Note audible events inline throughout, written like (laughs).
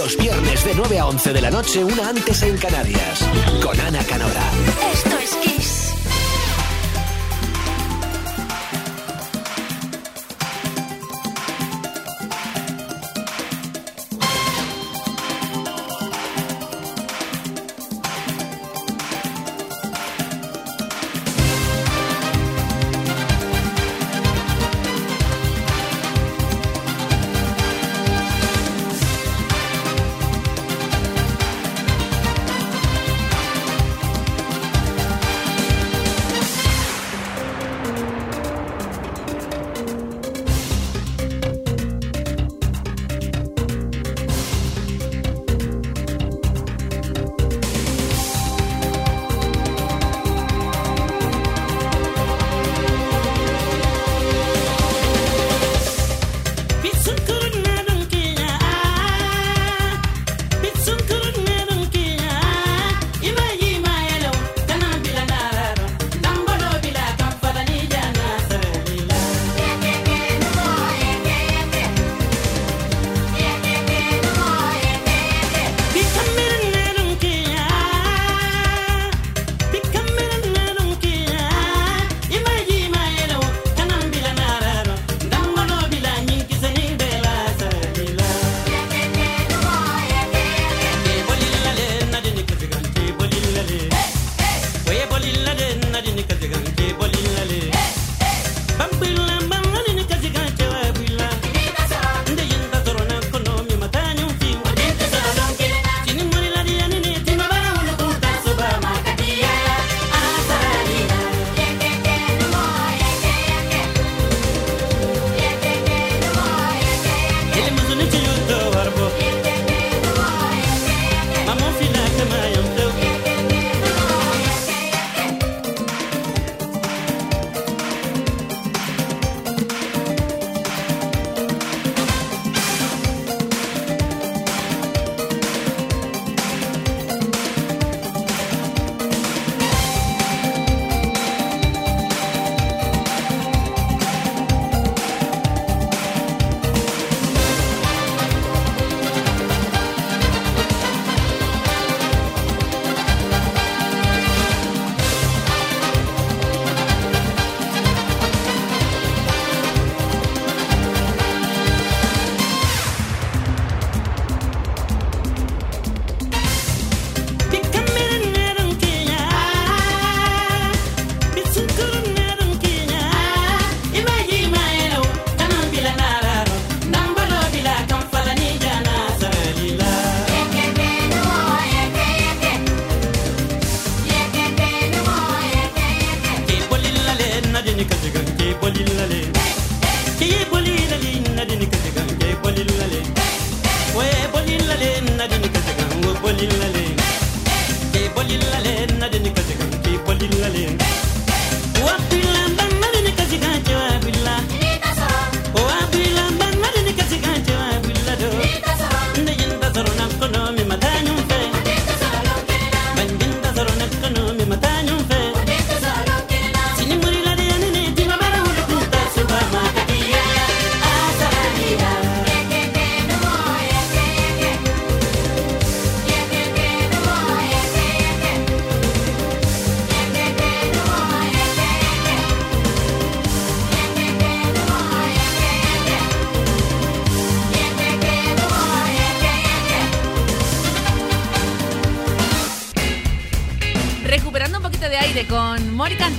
Los viernes de 9 a 11 de la noche, una antes en Canarias. Con Ana Canora.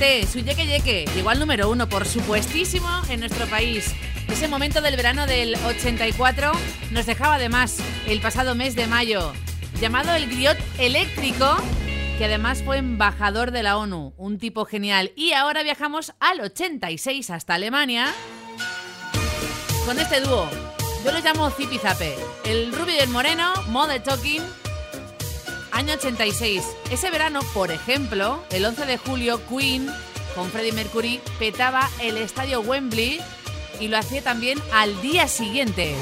Su Yeque Yeque llegó al número uno, por supuestísimo, en nuestro país. Ese momento del verano del 84 nos dejaba además el pasado mes de mayo, llamado el griot eléctrico, que además fue embajador de la ONU, un tipo genial. Y ahora viajamos al 86 hasta Alemania con este dúo. Yo lo llamo Zipizape, el rubio y el moreno, Mode Talking, año 86. Ese verano, por ejemplo, el 11 de julio, Queen con Freddie Mercury petaba el estadio Wembley y lo hacía también al día siguiente.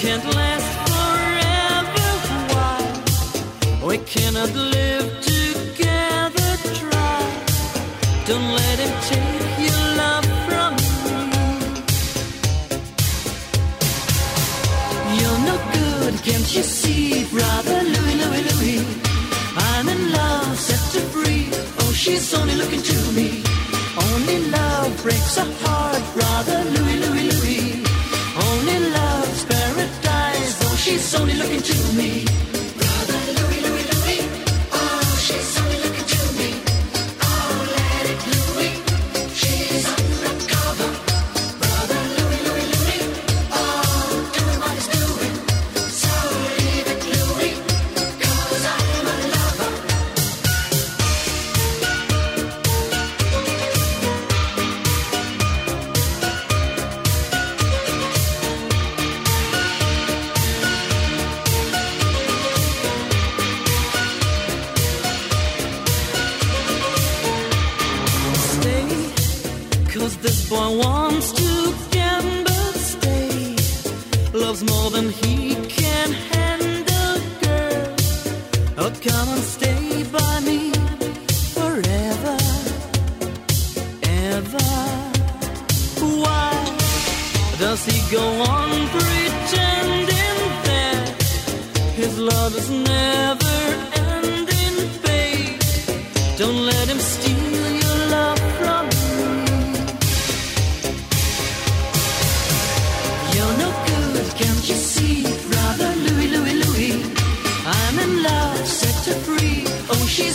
Can't last forever. Why we cannot live together? Try. Don't let him take your love from me. You're no good, can't you see, brother Louis, Louis, Louis? I'm in love, set to free. Oh, she's only looking to me. Only love breaks a heart, Loves more than he can handle, girl. Oh, come and stay by me forever, ever. Why does he go on pretending that his love is never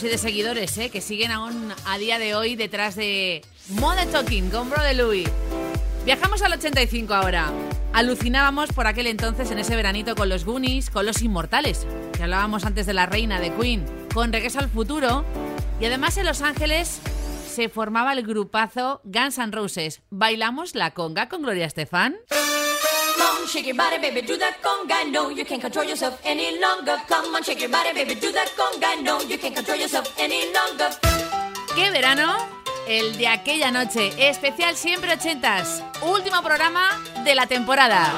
Y de seguidores, ¿eh? Que siguen aún a día de hoy detrás de Moda Talking con Brother Louis. Viajamos al 85 ahora. Alucinábamos por aquel entonces en ese veranito con los Goonies, con los Inmortales, que hablábamos antes de la reina de Queen, con Regreso al Futuro. Y además en Los Ángeles se formaba el grupazo Guns N' Roses. ¿Bailamos la conga con Gloria Estefan? Come on, shake your body, baby, do that conga. No, you can't control yourself any longer. Come on, shake your body, baby, do that conga. No, you can't control yourself any longer. ¡Qué verano! El de aquella noche, especial siempre ochentas, último programa de la temporada.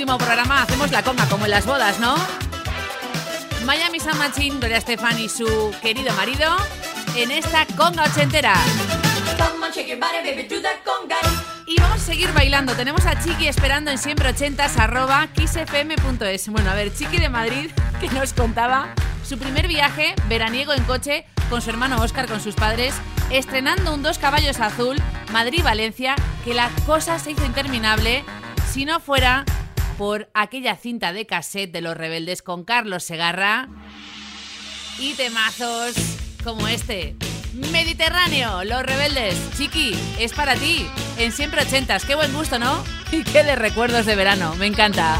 último programa hacemos la coma, como en las bodas, ¿no? Miami San Machín, Gloria Estefan y su querido marido en esta conga ochentera. Y vamos a seguir bailando. Tenemos a Chiqui esperando en siempre ochentas arroba kissfm.es. Bueno, a ver, Chiqui de Madrid que nos contaba su primer viaje veraniego en coche con su hermano Oscar, con sus padres, estrenando un dos caballos azul Madrid-Valencia, que la cosa se hizo interminable si no fuera por aquella cinta de cassette de Los Rebeldes con Carlos Segarra y temazos como este. Mediterráneo, Los Rebeldes, Chiqui, es para ti, en siempre ochentas, qué buen gusto, ¿no? (laughs) Y qué de recuerdos de verano, me encanta.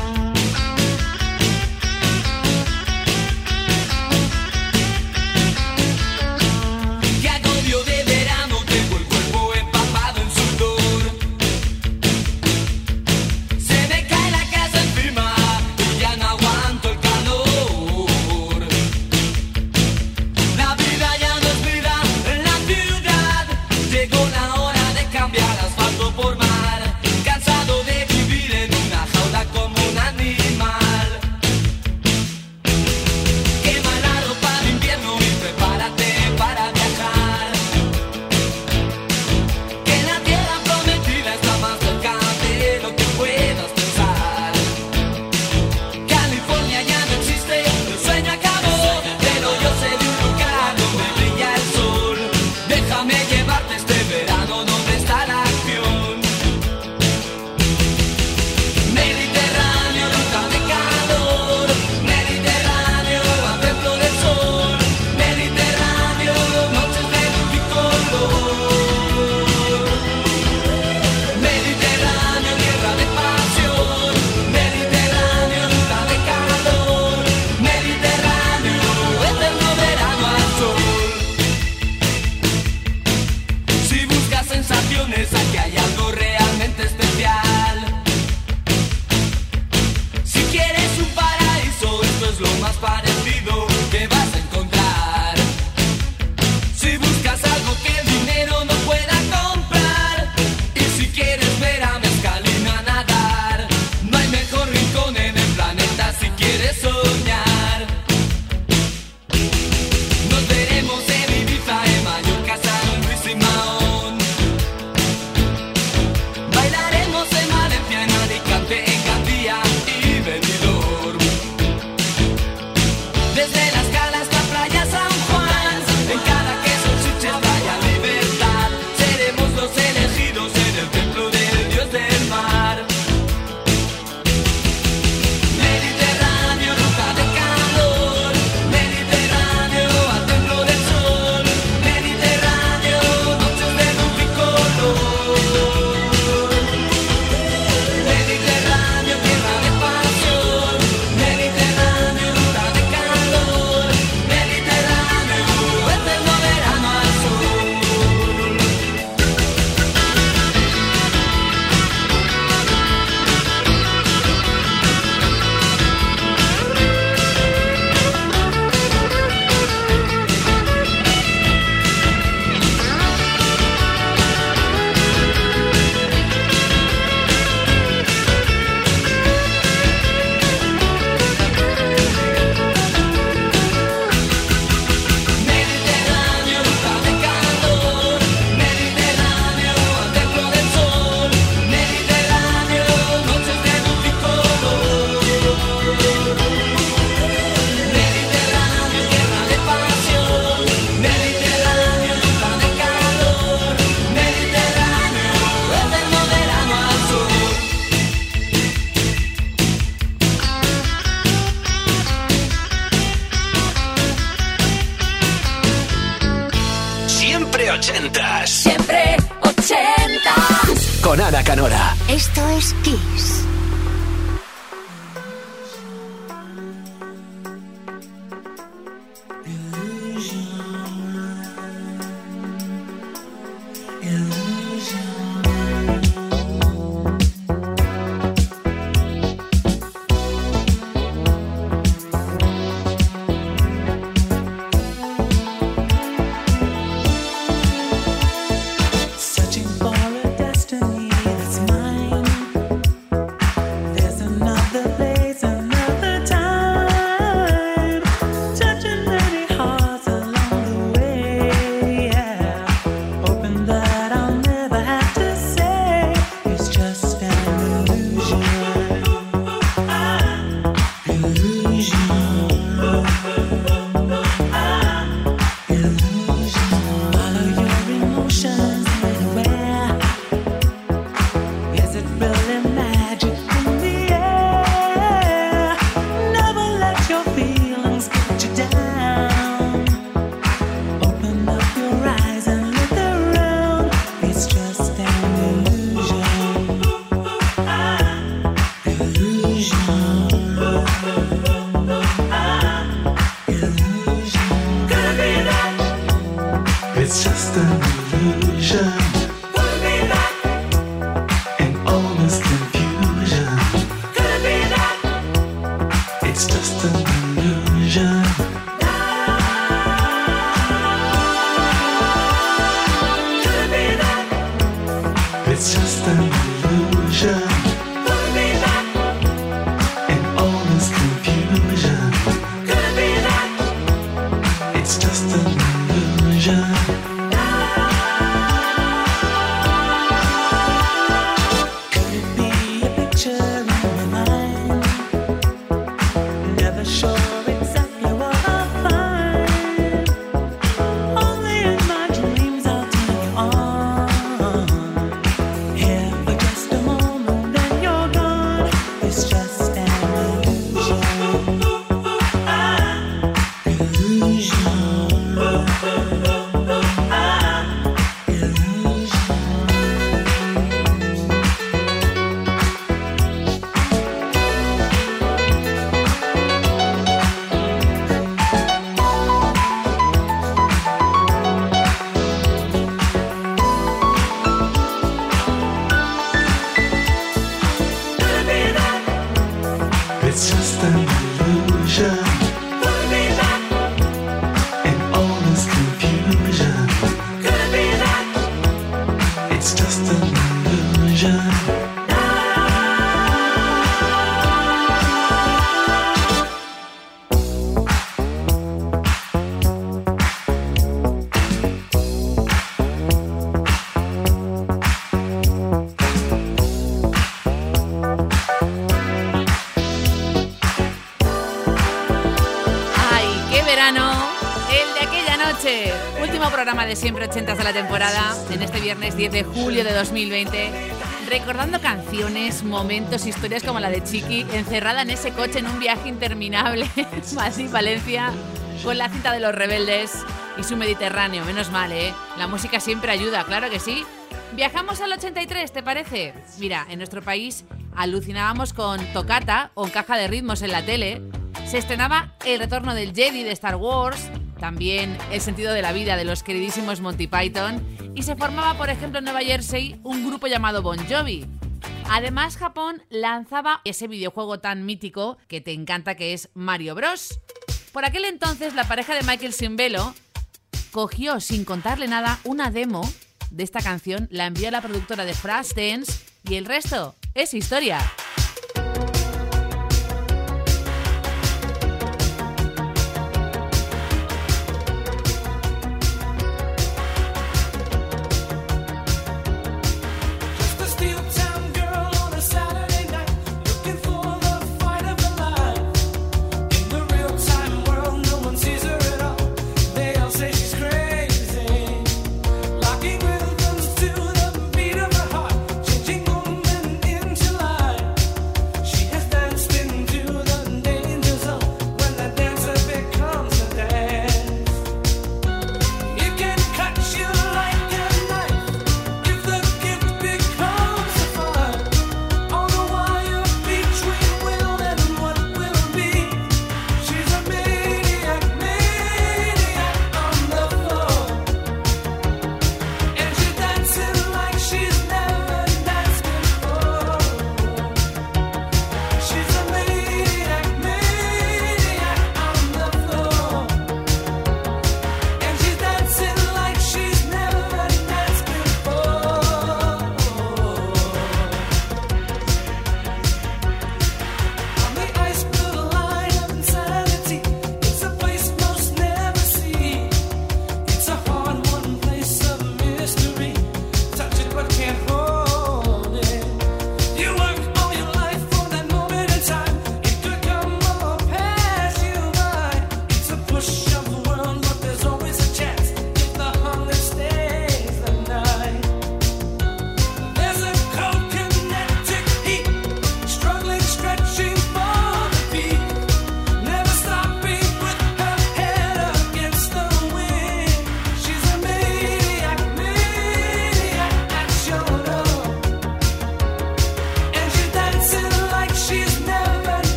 Programa de siempre 80 de la temporada, en este viernes 10 de julio de 2020. Recordando canciones, momentos, historias como la de Chiqui, encerrada en ese coche en un viaje interminable, (laughs) Madrid-Valencia, con la cinta de los rebeldes y su Mediterráneo. Menos mal, ¿eh? La música siempre ayuda, claro que sí. Viajamos al 83, ¿te parece? Mira, en nuestro país alucinábamos con Tocata o Caja de Ritmos en la tele. Se estrenaba El retorno del Jedi de Star Wars, también El sentido de la vida de los queridísimos Monty Python y se formaba, por ejemplo, en Nueva Jersey un grupo llamado Bon Jovi. Además, Japón lanzaba ese videojuego tan mítico que te encanta que es Mario Bros. Por aquel entonces, la pareja de Michael Simbelo cogió sin contarle nada una demo de esta canción, la envió a la productora de Flash Dance y el resto es historia.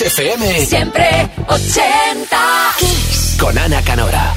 Kiss Siempre 80. Con Ana Canora.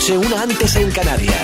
noche, una antes en Canarias.